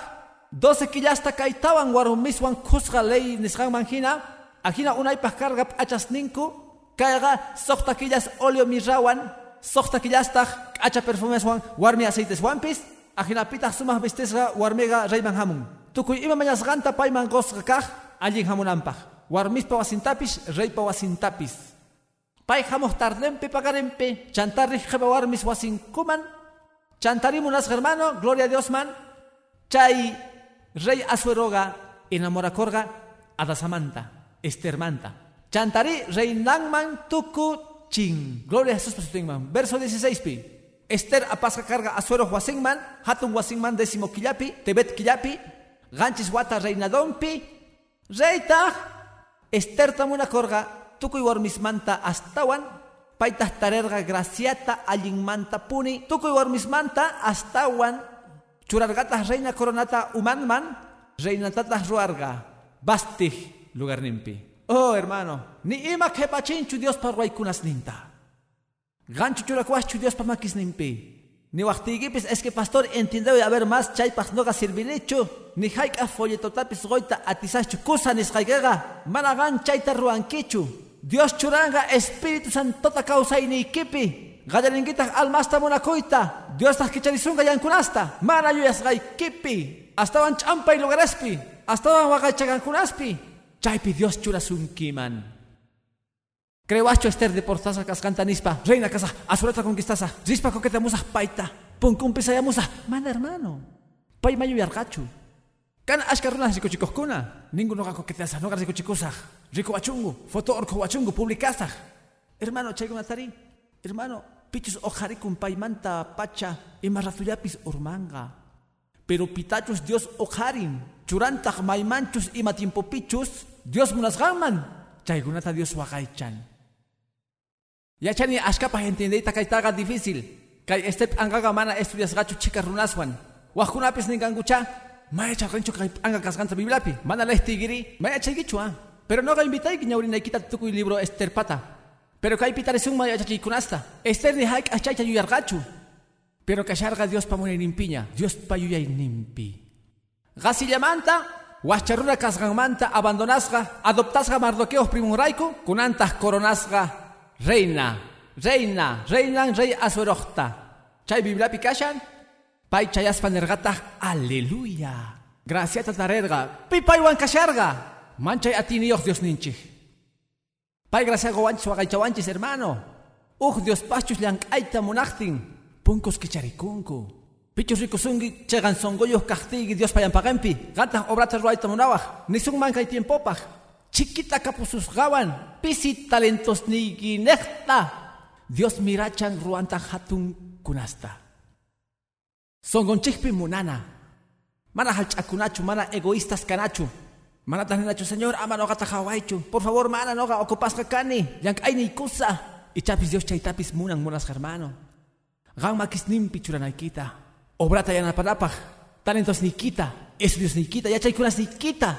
doce quillasta kaitawan warumiswan kusga ley nisgan manjina, ajina unaypaj carga achas ninku, kaiga sokta quillas olio mirrawan, sokta quillastaj acha perfumeswan warmi aceites wampis, ajina pitaj sumah vistesga warmega reyman hamun. Tukuy ima mañas ganta paiman gosga kaj, allin hamunanpaq warmispa wasintapis reypa wasintapis pay hamuq tardenpi pagarenpi chantarri qhipa warmis wasinkuman chantarimunas hermano gloria a Dios man. Chay rey asueroga enamorakorga adasamanta estermanta. Chantari rey nangman tuku chin. Gloria a Jesús man verso 16 pi. Esther apasca carga asuero huasinman, hatun huasinman décimo killapi, tebet killapi, ganchis wata reinadompi, reita, Esther tamuna korga, tukuy warmismanta astawan, paitah tarerga graciata manta puni, tukuy warmismanta astawan, churargata reina coronata umanman, reinatata ruarga, bastih lugar nimpi. Oh hermano, ni ima kepachinchu Dios parwaikunas ninta. Gancho churacuachu Dios pamakis nimpi. Ni waqtigipis es que pastor entiende haber más chaypaj noga servilecho. Ni haika folletotapis goita atisachu kusa nisqaykaqa. Mana gan chayta ruankichu. Dios churanga Espíritu Santo ta causa y ni kipi. Gallaringuita almasta monacoita. Dios tas kicharisunga yankunasta. Mana yuyasgay kipi. Hasta van champa y lugarespi. Hasta van wagaychagankunaspi. Chaypi Dios churasunkiman. Crewacho Esther de portaza cascanta nispa, reina casa, azuleta conquistaza, rispa coqueta musa paita, punkun ya musa, manda hermano, pay mayo yargachu. Kan ashkaruna rico kuna, ninguno ga coquetaza, no ga rico chicosa, rico bachungu, foto orco bachungu, publicaza. Hermano, tari, hermano, pichus ojarikun paimanta pacha, y marrazuyapis urmanga. Pero pitachus Dios ojarin, churantag maimanchus y tiempo pichus, Dios munasgaman, chaygunata Dios wagaichan. Yachani ashkapa entendeyta kaytaqa difícil. Kay este angaga mana estudias gachu chika runaswan. Wajkunapis ningangucha. Maya chaqanchu kay anga kasganta bibliapi. Mana lehtigiri. Maya chaygichua. Pero no ga invitay ñawrinaykita tukuy libro Esther pata. Pero kay pitarisung maya chachaykunasta. Esther ni haik achaycha yuyargachu. Pero kasharga Dios pamune nimpiña. Dios payuyay nimpi. Gasillamanta Huacharuna kasganmanta abandonasga, adoptasga mardoqueos primuraico, kunantas coronasga reina, reina, reina, rey asuerojta. Chay Biblia pikashan, pay chayas panergata, aleluya. Gracias tatarerga, pipay kasharga. Manchay atiniyoh Dios ninchi. Pay gracias gowanchis wagaychawanchis hermano. Uj Dios pachus liang aita monachtin. Punkos kicharikunku. Pichos rikusungi chegan songoyos kahtigi Dios payampagampi. Gata obrata ruaita monawaj. Nisung mankay tiempopaj chiquita gawan, pisi talentos ni ginekta. Dios mirachan ruanta hatun kunasta. Songonchikpi munana. Mana halchakunachu, mana egoístas kanachu. Mana taninachu, señor, ama noga tajawaichu. Por favor, mana noga ocupasca kani. Yank ay ni kusa. Y chapis Dios chaitapis munan munas hermano. Gan makis nimpi churanaikita. Obrata yanapanapaj. Talentos nikita. Es Dios nikita. Ya chaikunas nikita.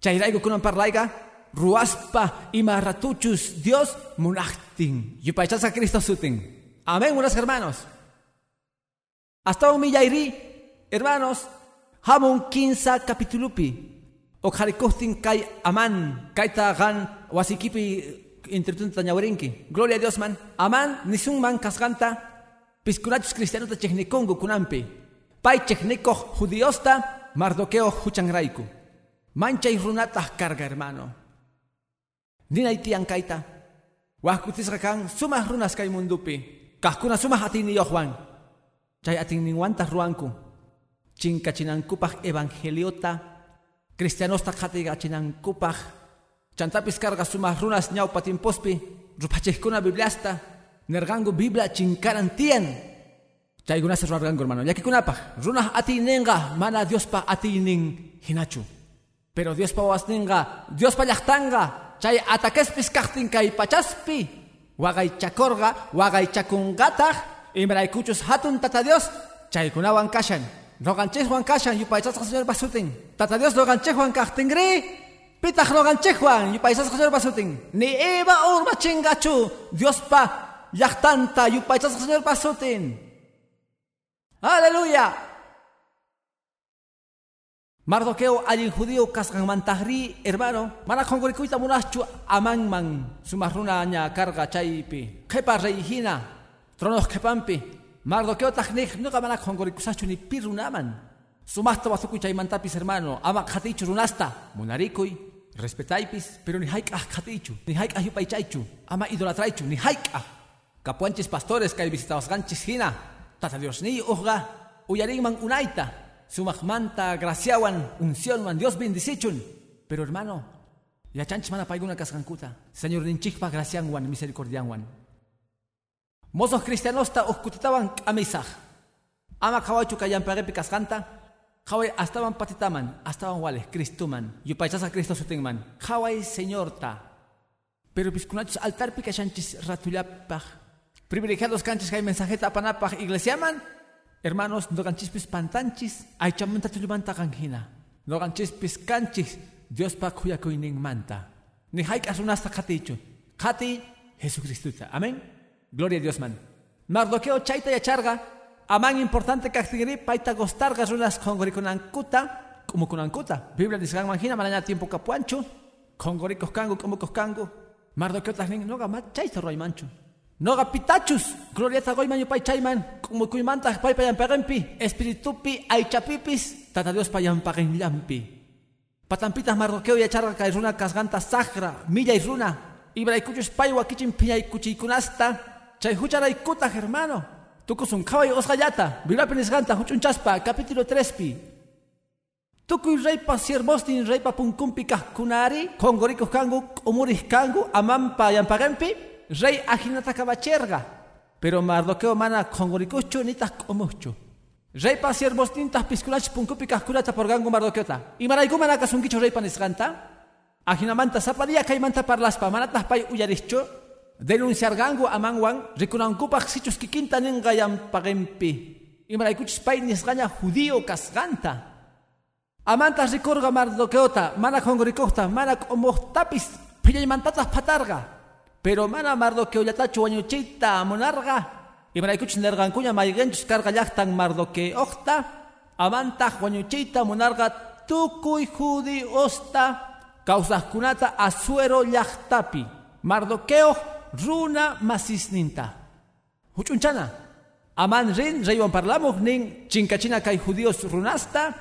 Chayraigo kunan parlaiga, ruaspa y marratuchus Dios munachtin. Yupaychasa Cristo sutin. Amén, unos hermanos. Hasta un millairi, hermanos, hamon quinza capitulupi. O kai aman, kaita gan wasikipi intertunta ñawerinki. Gloria a Dios man. Aman nisun man kasganta, piscunachus cristianos de kunampi. Pai chechniko judiosta, mardoqueo huchangraiku. Mancha y runata carga, hermano. Nina itian kaita. Wahkutis rakan sumah runas kay mundupi. Kahkuna sumah atin ni Juan. Chay atin ruanku. Chinka kupah evangeliota. Cristianosta katiga kupah. Chantapis carga sumah runas nyau patimpospi. Rupachekuna bibliasta. Nergango biblia chinkaran tien. Chay gunas hermano. Yakikunapah. Runah atinenga mana Dios pa atinin hinachu. Pero Dios pa wasninga, Dios pa llahtanga, chay atakespis kahtinka y pachaspi, wagay chakorga, wagay chakungatag, imraykuchus hatun tata Dios, chay kunawan kashan, roganchej Juan kashan, yupaychas señor basutin, tata Dios roganchej Juan kahtingri, pitach roganchej Juan, yupaychas señor basutin, ni eba urma chingachu, Dios pa yahtanta, yupaychas señor basutin. Aleluya. Mardoqueo allin judío kaskan mantahri hermano mana kongorikuita munachu aman man sumarruna nya carga chaypi kepa reihina tronos kepampi Mardoqueo tahnik nuka mana kongorikusachu ni pirunaman sumasta wasuku mantapis hermano ama khatichu runasta munarikuy respetaipis pero ni haik ah khatichu ni haik ah yupaychaychu ama idolatraichu ni haik ah kapuanchis pastores kay visitados ganchis hina tata Dios ni uga man unaita sumajmanta, graciawan, unción, Dios bendicichun. Pero hermano, ya chanch mana paiguna kaskankuta. Señor ninchikpa gracianwan, misericordianwan. Mozos cristianos ta uskutitaban amisaj. Ama kawachu kayamparepi kasqanta. Kawai astaban patitaman, astaban wale, Cristuman. Yupaychasa Cristo sutingman. Kawai Señor ta. Pero piskunachos altarpi kashanchis ratullapaj. Privilegiados canchis kay mensajeta apanapaj iglesiaman. Hermanos, no ganchispis pantanchis, ay chamanta tulimanta kanjina. No ganchispis canchis, Dios pa kuining manta. Ni haik asunasta katichu. Kati Jesucristuta. Amén. Gloria a Dios man. Mardoqueo chaita y charga. Amán importante castigri paita gostarga runas kuta como kunankuta. Biblia dice manjina malaña tiempo capuancho. Congoricos cango como coscango. Mardoqueo tasning no gama chaita roy mancho. Noga pitachus, glorieta goiman yupay chayman, como kuymanta pay payan pegempi, espiritupi aichapipis, tata Dios. Patampitas marroqueo y acharga kairuna kasganta sahra, milla y runa, ibraikuchus pay wakichin piñay kuchikunasta, chay hucharaikuta hermano. Tukusun kawai osgayata, vilapenis ganta huchunchaspa, capítulo 3 pi. Tukuy reypa siermostin reypa punkumpi kahkunari, kongorikos kangu, umuris kangu, amampa yampagempi, rey ajinata kabacherga, pero Mardoqueo mana kongorikucho nitas komucho. Rey pa siervos tintas pisculach punkupi kaskulata por gangu Mardoqueota. Y maraikumana kasunkicho rey panisganta. Ajinamanta zapadia kaimanta parlaspa manatas pay uyaricho. Denunciar gangu amangwan rikunankupak sichus kikinta ningayam pagempi. Y maraikuchis pay nisgaña judío kasganta. Amantas ricorga Mardoqueota, mana kongorikota, mana komohtapis, pillaymantatas patarga. Pero mana mardoqueo yatachu wañuchita monarga. Y maraykuch nergankuña maygenchus carga llaqtan mardoque octa. Amantaj wañuchita monarga tukuy judi osta. kunata asuero llaqtapi. Mardoqueo runa masisninta. Huchunchana. Aman rin reywan parlamuj nin chinkachina kay judíos runasta.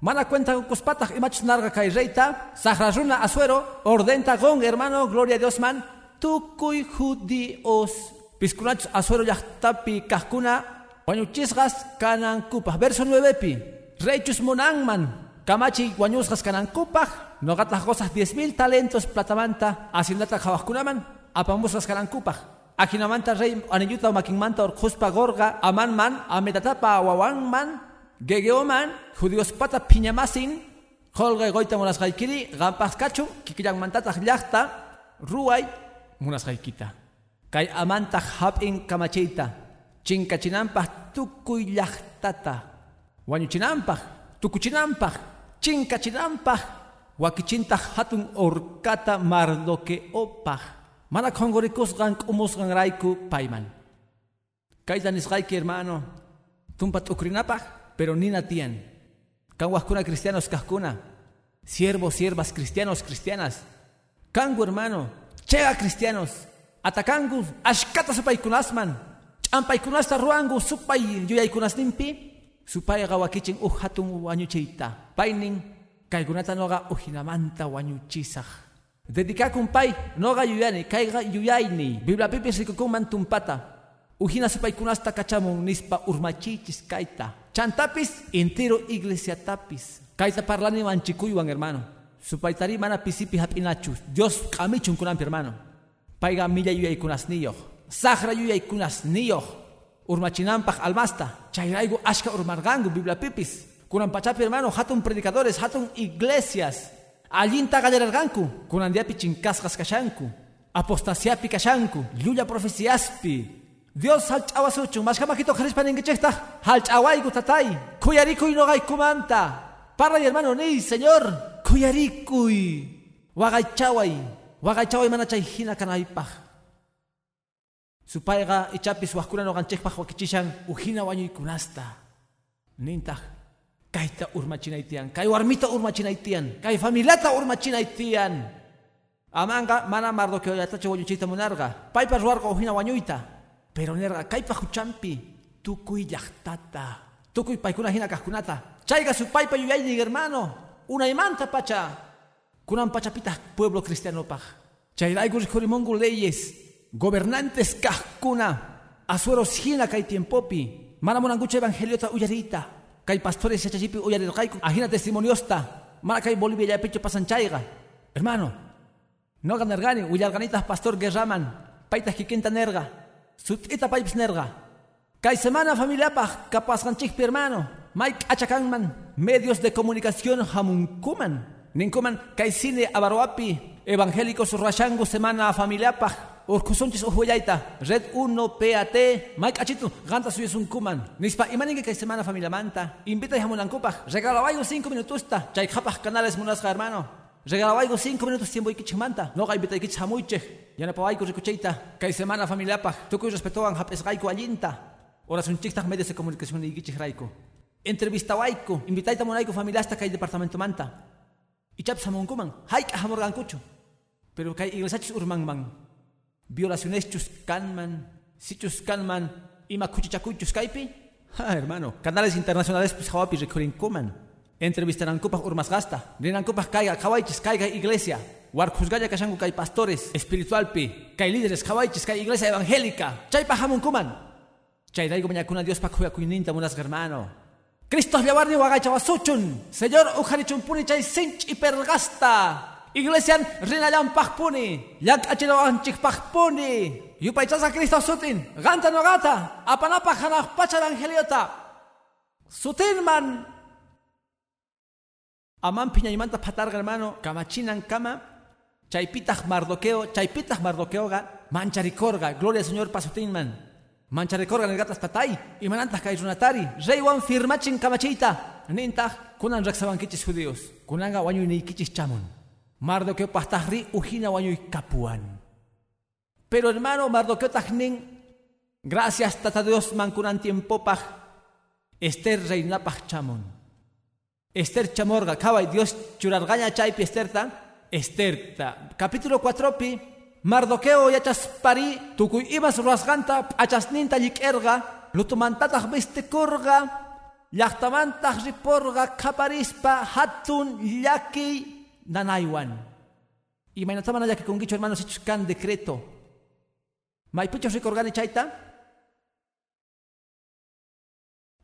Mana cuenta y imachus narga kay reyta. Sahra runa asuero ordenta gon hermano gloria a Dios man tukuy judíos piskunach asuero llaqtapi kahkuna wañuchisqas kanankupaj verso 9 pi reychus monangman kamachi wañusqas kanankupaj noqataj cosas 10.000 talentos platamanta haciendata qhawaqkunaman apamusqas kanankupaj ajinamanta rey anilluta makinmanta orquspa gorga amanman ametatapa wawanman gegeoman judiospata piñamasin qolqay goyta munasqaykiri qanpaq kachu kikillamantataq llaqta ruay munasqaykita kay amantaq hap'in kamachayta chinkachinanpaq tukuy llaqtata wañuchinanpaq tukuchinanpaq chinkachinanpaq wakichintaq hatun orkata mardoqueopaq mana qonqorikusqan raiku payman. Kayta nisqayki hermano tumpa t'ukrinapaq pero nina tiyan. Kan cristianos kajkuna. Siervos siervas cristianos cristianas. Kangu hermano Chega cristianos, atacangu, ashkata supaykunasman, champaykunasta ruangu supay nimpi, supay gawakichin uh hatun wañuchiyta, paynin kaykunata noga uhinamanta wañuchisaq. Dedicakun pay, noga yuyani, kayga yuyayni, biblapipis rikukunman tumpata, uhina supaykunasta kachamun nispa urmachichis kaita, chantapis entero iglesiatapis, kaita parlani manchikuywan hermano. Supaitari mana pisipi hapinachu. Dios kamichun kunan hermano. Paiga milla yuyay kunas niyo. Sahra yuyay kunas niyo. Urmachinampaj almasta. Chayraigo ashka urmargangu biblia pipis. Kunan pachapi hermano hatun predicadores, hatun iglesias. Allinta gallerarganku. Kunan diapi chinkaskas kashanku. Apostasiapi kashanku. Llulla profeciaspi. Dios halchawasuchun. Mashkamakito jarispa ningechesta. Halchawaigu tatay. Kuyariku inogay kumanta. Parla y hermano ni, Señor kuyarikuy waqaychaway waqaychaway mana chay hina kanaypaq supayqa ichapis waqkuna noqanchikpaq wakichishan uhina wañuykunasta nintaq kayta urmachinaytiyan kay warmita urmachinaytiyan kay familiata urmachinaytiyan amanga mana mardoqueollatacha wañuchiyta munarqa paypa ruwarqa uhina wañuyta pero nerqa kaypa huchanpi tukuy llaqtata tukuy paykuna hina kaqkunata chayqa supaypa yuyaynin hermano una imanta pacha. Kunan pachapita pueblo cristiano paj. Chayraigus jurimongu leyes. Gobernantes kahkuna. Asueros hina kai tiempopi. Mana monangucha evangeliota uyarita. Kai pastores yachachipi uyarirqayku. Ajina testimoniosta. Mana kai Bolivia ya pecho pasan chayga. Hermano. No ganargani. Uyarganitas pastor guerraman. Paitas kikinta nerga. Sut'ita paypis nerga. Kay semana familiapaj kapasqanchikpi hermano. Mike achakanman medios de comunicación hamunkuman. Ninkuman kay cine abaroapi evangélicos rashangu semana familiapaj. Urkusunchis uhuyaita. Red 1 PAT. Mike achitu ganta suyes un kuman. Nispa imaninge kay semana familia manta. Invita y hamunankupaj. Regalawayo 5 minutusta. Chay kapaj canales munasga hermano. Regalawaygo 5 minutos tiempo ikichik manta. No gaibita ikich hamuichej. Yana pawayko rikucheita. Kay semana familiapaj. Tukuy respetuan hapesgayko allinta. Orasun chiktak medios de comunicación ikichik raiko. Entrevista waiku. Invitaita monaiku familia hasta kay departamento manta. Ichap samunkuman. Haik ahamorgankuchu. Pero kay iglesachis urmangman. Violaciones chus kanman. Sichus kanman. Ima kuchichakuchus kaipi. Ha, hermano. Canales internacionales pues hawapi rekurinkuman. Entrevistarankupas urmasgasta. Rinankupas kaiga kawaichis kaiga iglesia. Warkusgaya kashangu kai pastores espiritualpi. Kai líderes kawaichis kai iglesia evangélica. Chaypa hamunkuman. Chayraigo mañakuna Dios pa kuyakuininta munas hermano. Cristo llavarni wagachawasuchun. Señor ujarichun puni chay sinch y pergasta. Iglesian rinayan pajpuni. Yak achinawanchik pajpuni. Yupaychasa Cristo sutin. Ganta no gata. Apanapa hanaj pacha evangeliota. Sutin man. Aman piñaymanta patarga hermano. Kamachinan kama. Chaypitach mardoqueo. Chaypitach mardoqueoga. Mancharicorga. Gloria al Señor pasutin man. Mancharicorga en el gatas patay. Imanantas kay runatari. Reywan firmachin kamachita. Nintaj. Kunan raksabankichis judíos. Kunanga wanyu nikichis chamun. Mardoqueo pastahri ujina wanyu kapuan. Pero hermano Mardoqueo tajnin. Gracias tata Dios mankunan tiempo paj. Esther reina paj chamun. Esther chamorga, kawai Dios churargaña chaypi Estherta. Estherta. Capítulo 4 pi. Mardoqueo yachas pari. Tukuy ibas ruasganta achasninta yik'erga. Lutumantataq vistikurga. Llaqtamantaq riporga kaparispa hatun llaki nanaywan. Imaynataman llakikunkichu hermanos hechos decreto. Maypichos ricorgani chayta.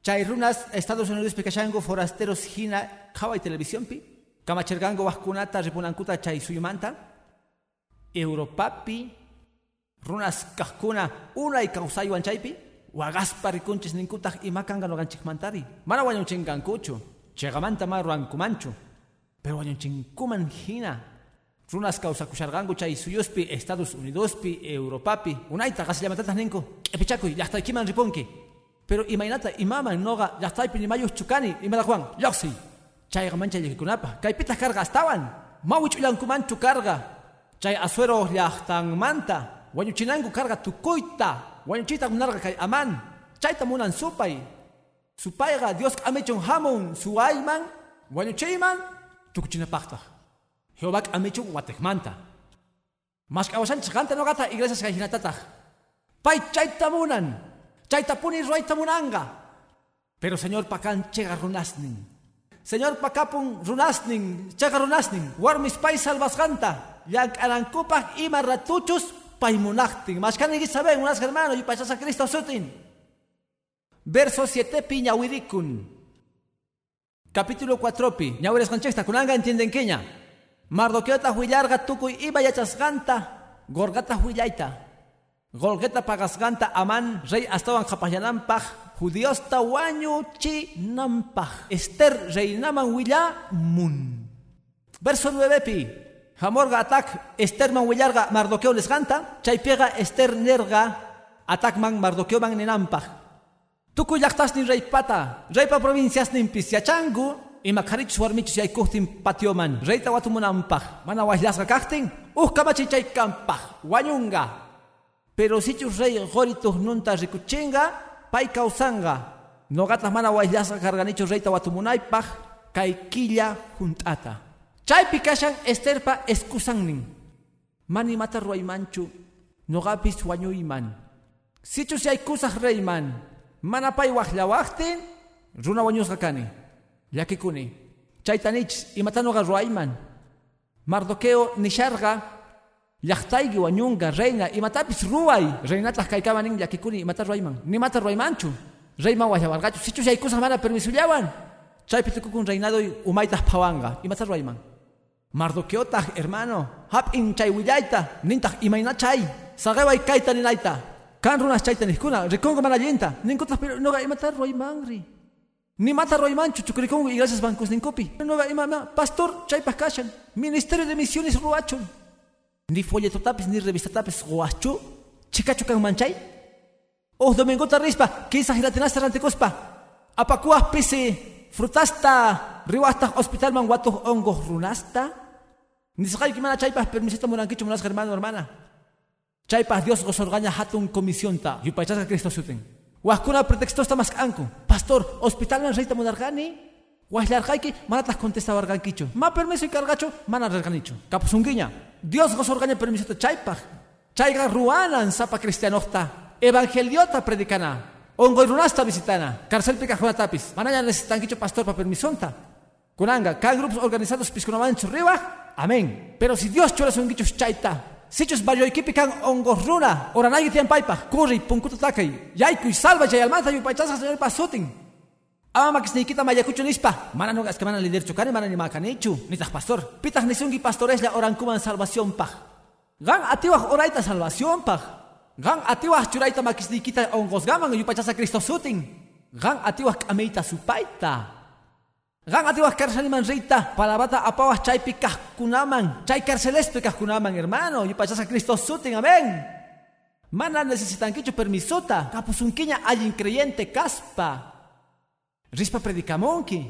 Chay runas Estados Unidos pikashango forasteros hina kawai televisión pi. Kamachergango wahkunata ripunankuta chay suyumanta. Europapi. Runas kahkuna una y kausaywan chaypi. Wagaspa rikunchis ninkutaj imakanga noganchikmantari. Mana wañunchingankuchu. Chegamanta ma ruankumanchu. Pero wañunchinkuman hina. Runas causakushargangu chay suyuspi Estados Unidospi Europapi. Unaita gasillamatatas ninku. Epichakuy llaqtaykiman ripunki. Pero imaynata imaman noga llaqtaypi nimayus chukani imada Juan lloqsi. Chayqa mancha llakikunapa. Kaypitas karga astawan. Mawich ullankumanchu karga. Chay asuero llaqtanmanta. Wañuchinanku karga tukuyta. Wañuchita kunarga kay aman. Chayta munan supay. Supayqa Dios amechun hamun suayman. Wañuchayman tukuchinapaqtaq. Jehová amichu watekmanta. Mas kawasanchik qanta nogata iglesias kay hinatataq. Pay chayta munan. Chayta puni ruayta munanga. Pero Señor pakan chega runasnin. Señor pakapun runasnin, chega runasnin. Warmis pay salvasganta. Yank arankupak ima ratuchus pay munaktin. Mas kanigi saben unas hermano y pachasa Cristo sutin. Verso 7 pi ñawirikun. Capítulo 4 pi. Ñawires kanchesta kunanga entienden keña. Mardoqueota huillarga tukuy iba yachasganta. Gorgata huillaita. Golgeta pagasganta aman rey astawan kapayanampaj. Judíos tawaño chi nampaj. Esther reinaman huilla mun. Verso 9 pi. Hamorga atak Esther man huillarga Mardoqueo les ganta. Chay pega Esther nerga. Atak man Mardoqueo man nenampaj. Tukuy llaqtas ni rey pata. Rey pa provincias ni pisiachangu. Ima karichus warmichus yaykuhtin patioman. Reyta watumunampaj. Mana wajlasga kajtin. Uh kamachichay kampaj. Wañunga. Pero si chus rey goritus nunta rikuchinga, pay kausanga. Nogatas mana wajlasga karganichus reyta watumunaypaj. Kay killa juntata. Chaypi kashan esterpa excusangnin. Mani mata ruaymanchu. Nogapis wañuyman. Sichus yaykusaj reyman. Mana pay wajlawajtin. Runa wañusga kani. Yakikuni. Chaytanich imatanoga ruayman. Mardoqueo nisharga. Llaqtaygi wañunga reina imatapis ruay. Reinataq kaykamanin yakikuni imata ruayman. Nimata ruaymanchu. Reyman wallawargachu. Sichus yaykusaq mana permisullawan. Chaypi tukukun reinado umaytaq pawanga. Imata ruayman. Mardoqueotaq hermano. Hap'in chay willayta. Nintaq imayna chay. Saqeway kayta ninayta. Kan runas chaita niskuna, ricongo manallenta, ninkotas pero noga imata roimangri. Ni mata roimancho, chucuricongo y gracias bancos nincopi. Noga imama, pastor chaipas kashan, ministerio de misiones ruachon. Ni folleto tapis, ni revista tapis ruacho, chicacho kan manchay. Oh domingo rispa, que esa gelatinasta rantecospa. Apacuas pese, frutasta, riwasta hospital manguato hongos runasta. Ni se que mana chaipas permisita moranquicho monas hermano hermana. Chaypas Dios os orgaña hatun comisión ta, yupaychasca Cristo suten. Huascuna pretexto está más anco. Pastor, hospital man reita monargani. Huaslarjaiki, manatas contesta organquicho. Ma permiso y cargacho, mana reganicho. Capusunguiña. Dios os orgaña permiso ta chaypaj. Chayga ruanan sapa cristianota. Evangeliota predicana. Ongo runasta visitana. Carcel pica tapis. Manaya necesitan quicho pastor pa permisonta. Kunanga, cada grupos organizados pisconamancho riba. Amén. Pero si Dios chora un guicho chaita, Sichus baryoykipi kan ongorruna, oranayki tiyan paypa, kuri, punkuta takay, yaykuy, salva chay almanta yupaychasqa señor pasutin. Ama makisniykita mayakuchu nispa, mana nugas que mana líder chukani, mana ni makanichu, nitaq pastor, pitaq nisunki pastoresla orankuman salvación paj. Gan atiwaj orayta salvación paj. Gan atiwaj churayta makisniykita ongosgaman yupaychasqa Cristo sutin. Gan atiwaj k'ameyta supayta. Gan atiwas man rita, palabata apawas chaypi kunaman, chay carcelespe kunaman, hermano, y pachasa Cristo sutin, amén. Mana necesitan kichu permisota, kapusunkiña hay creyente caspa. Rispa predicamonki,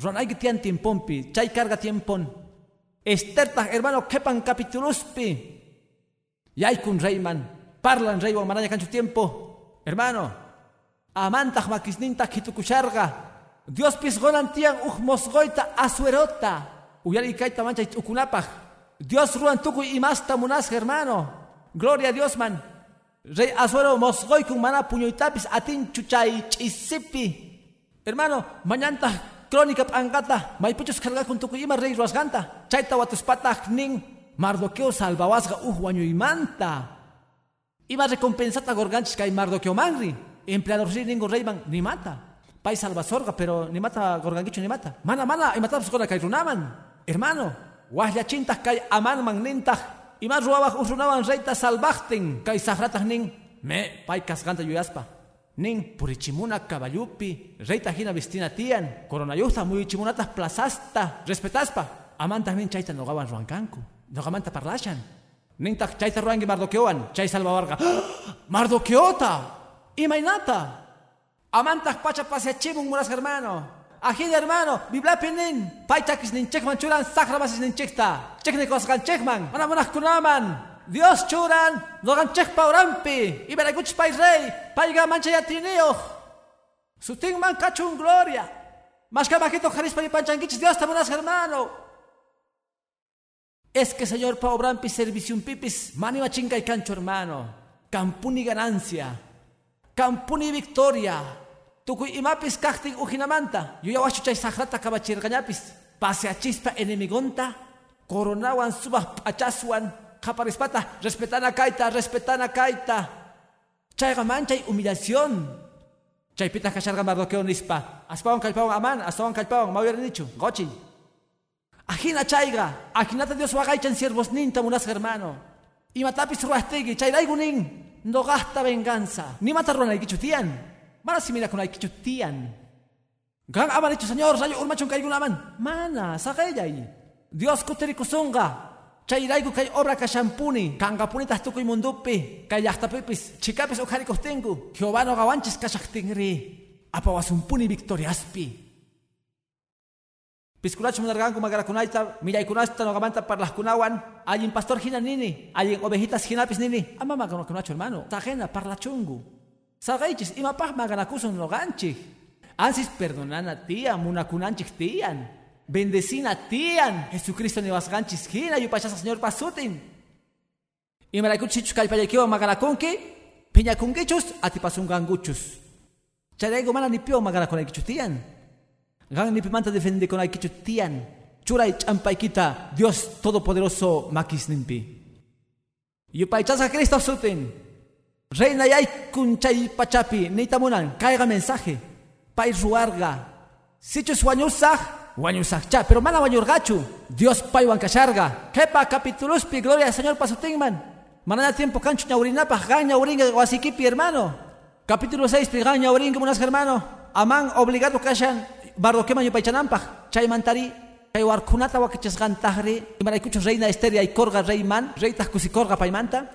ronay tian tiempompi, chay carga tiempon. Esterta, hermano, kepan capituluspi. Yay kun reyman, parlan reywan manaya cancho tiempo. Hermano, amantaj makisninta kitukusharga, Dios pisgonan tian mosgoita asuerota. Uyari kaita mancha ukunapaj. Dios ruan tuku imasta munas hermano. Gloria a Dios man. Rey asuero mosgoy kun mana puñoitapis atin chuchay chisipi. Hermano, mañanta crónica pangata. Maipuchos carga con tuku ima rey rasganta. Chaita watuspatah ning. Mardoqueo salvawasga uh manta. Iba recompensata gorganchis kay Mardoqueo mangri. Empleador ningo reyman ni mata. Pai sorga, pero ni mata gorganguicho ni mata. Mana mana y matamos con kay runaman. Hermano, wahya chintas kay aman man nintah. Y más ruabaj usunaban reita salvachten kay sahratah nin. Me pai kasganta yuyaspa. Nin purichimuna caballupi, reita hina vistina tian, coronayusta muy chimunatas plazasta, respetaspa. Amantas nin chaita nogaban ruancanku. Nogamanta parlashan. Nintak chaita ruangi mardoqueoan, chay salvavarga. Mardoqueota! Imainata! Amantak pacha pasiachimung muras hermano. Ajin hermano, bibla pinin. Paichakis nin chekman churan sakrabasis nin chekta. Cheknikos gan chekman. Mana manach kunaman. Dios churan, logan chekpa orampi. Iberaguch pai rey. Paiga manchayatineo. Suting man kachun gloria. Mas que bajito jarispa y panchanquichis Dios tamunas hermano. Es que señor pa obrampi servicium pipis. Mani machinga y cancho hermano. Campuni ganancia. Campuni victoria. Tukuy imapis kakting uhinamanta. Yuyawashu chay sahrata kabachirqañapis. Pase achispa enemigonta. Coronawan subah achaswan. Kaparispata. Respetana kaita, respetana kaita. Chayqa manchay humillación. Chaypita kasharqa mardoqueo nispa. Aspawan kallpawan aman, aspawan kallpawan nicho. Gochi. Ajina chayga. Ajinata Dios waqaychan siervos ninta munas hermano. Imatapis ruastigi. Chayraygu nin. No gasta venganza. Ni mata ruanaykichu tiyan. Mana si mira con ay kichutian. Gang aman hecho señor, rayo urmachon kay gunaman. Mana, sagayay. Dios kuteri kusunga. Chayraigu kay obra ka shampuni. Kangapuni tahtukoy mundupi. Kay yahtapipis. Chikapis ukari kostengu. Jehová no gawanchis kashaktingri. Apawasumpuni victoriaspi. Piskulacho manargangu magarakunaita, kunasta no gamanta para las kunawan, un pastor hina nini, un ovejitas hinapis nini, ama magarakunacho hermano, tajena parlachungu. Sagaichis, imapaj maganakuson noganchik. Ansis perdonana tian, munakunanchik tian. Bendecina tian. Jesucristo ni vasganchis hina, yupachasa señor pasutin. Imaraykuchichus kallpayakiwan maganakunki, piñakunkichus, atipasunganguchus. Charaygo mana nipio maganakunaykichus tian. Gan nipimanta defendikunaykichus tian. Churay champaykita, Dios Todopoderoso makisnimpi. Yupaychasa Cristo sutin. Reina yay kunchay pachapi, neitamunan, caiga mensaje. Pai ruarga. Sichus wanyusaj, wanyusaj cha, pero mana wanyurgachu. Dios pai wankasharga. Kepa capituluspi, gloria al Señor pasutingman. Manana tiempo cancho ñaurinapa, gaña uringa wasikipi hermano. Capítulo 6, gaña uringa unas hermano. Aman obligado kashan bardoquema yupaychanampa. Chay mantari kay warkunata wakichasqantaqri imaraykuchus reina Esteria y corga reyman reytaq kusikorqa paymanta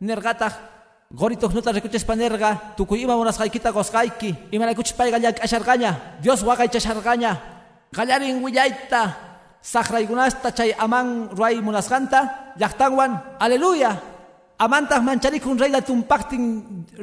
nergataq gorituqnuta rikuchaspa nerqa tukuy ima munasqaykita qosqayki imaraykuchus payqa llank'asharqaña Dios waqaychasharqaña qallarin willayta saqraykunasta chay aman ruay munasqanta llaqtanwan aleluya amantaq mancharikun reyla tumpaqtin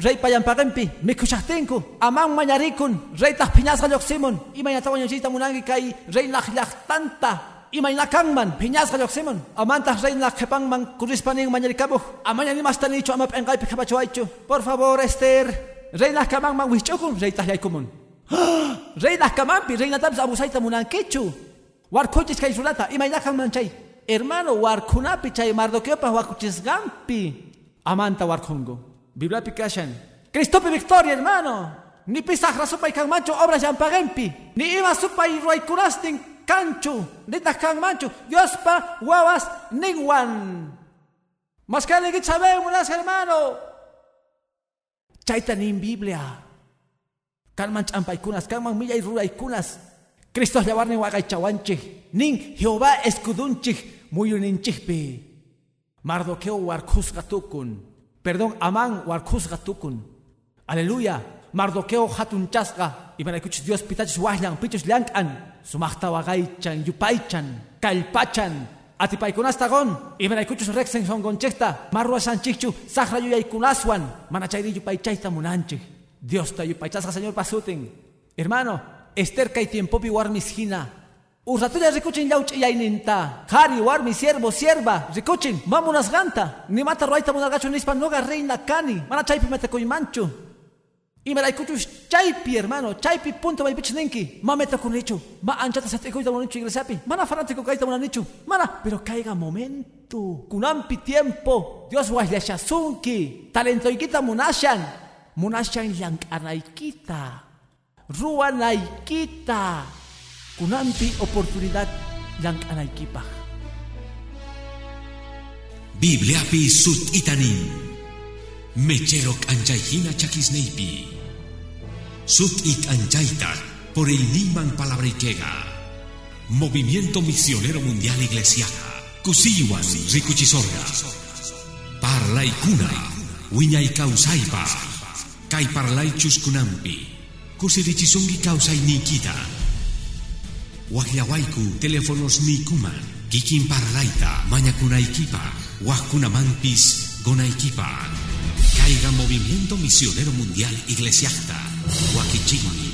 rey payanpaqinpi mikushaqtinku aman mañarikun reytaq phiñasqa lluqsimun imañataqa wañuchiyta munanki kay reynaq llaqtanta imayna kanman phiñasqa lluqsimun amantaq reynaq qhipanman kurispanin mañarikamuq amañanimasta nichu ama p'enqaypi qhipachuwaychu por favor Esther reynaq kamanman wihch'ukun reytaq yaykumun reynaq kamanpi reynatapis abusayta munankichu. Warkhuchis kay runata imayna kanman chay hermano warkunapi chay mardoqueopa wakuchisgampi. Amanta warkungo bibliapi kashan cristopi victoria hermano. Ni pisaj rasupay kan mancho obras llampagempi ni ima supay ruaykurastin kanchu nitas kan manchu diospa wawas ningwan. Mas que sabemos hermano. Chayta nin biblia kan man champaykunas kan man millay ruraykunas Cristo llawarni waqaychawanchik nin Jehová escudunchik muyuninchikpi Mardoqueo warkusqa tukun. Perdón Amán warkusqa tukun. Aleluya. Mardoqueo hatunchasqa imanaykuchis Dios pitachis wahlan pichus llank'an sumaqta waqaychan yupaychan kallpachan atipaykunastagon imanaykuchus rexen songonchikta marruashanchikchu saqra yuyaykunaswan mana chayri yupaychayta munanchik Diosta yupaychasqa Señor pasutin. Hermano Esther kay tiempopi warmis hina. Ursatulla rikuchin yauch'iyayninta. Kari warmi siervo sierva rikuchin mamunas ganta. Ni mata ruayta munargachu nispa noga reina kani. Mana chaypi metekuymanchu. Y me la chaypi hermano, chaypi punto may ninki. Ma meta con hecho. Ma anchata sa tekoita monichu iglesiapi. Mana fanático kaita monanichu. Mana, pero caiga momento. Kunampi tiempo. Dios wahyashasunki. Talento ikita munashan. Munashan yank anaikita ruwanaykita kunanpi oportunidad llank'anaykipaq
Bibliapi sut itanin Mechero anchayhina chakisneipi. Sut ik anchayta por el Niman Palabriquega Movimiento Misionero Mundial Iglesiana Kusiwan Rikuchisorga Parlay kuna Wiñay kausaypa Kay parlay chuskunampi kusirichisungi kawsay nikita. Wakyawayku teléfonos nikuman, kikin parlayta mañakunaykipa, wajkunamanpis gonaykipa. Caiga Movimiento Misionero Mundial Iglesiasta, wakichigmi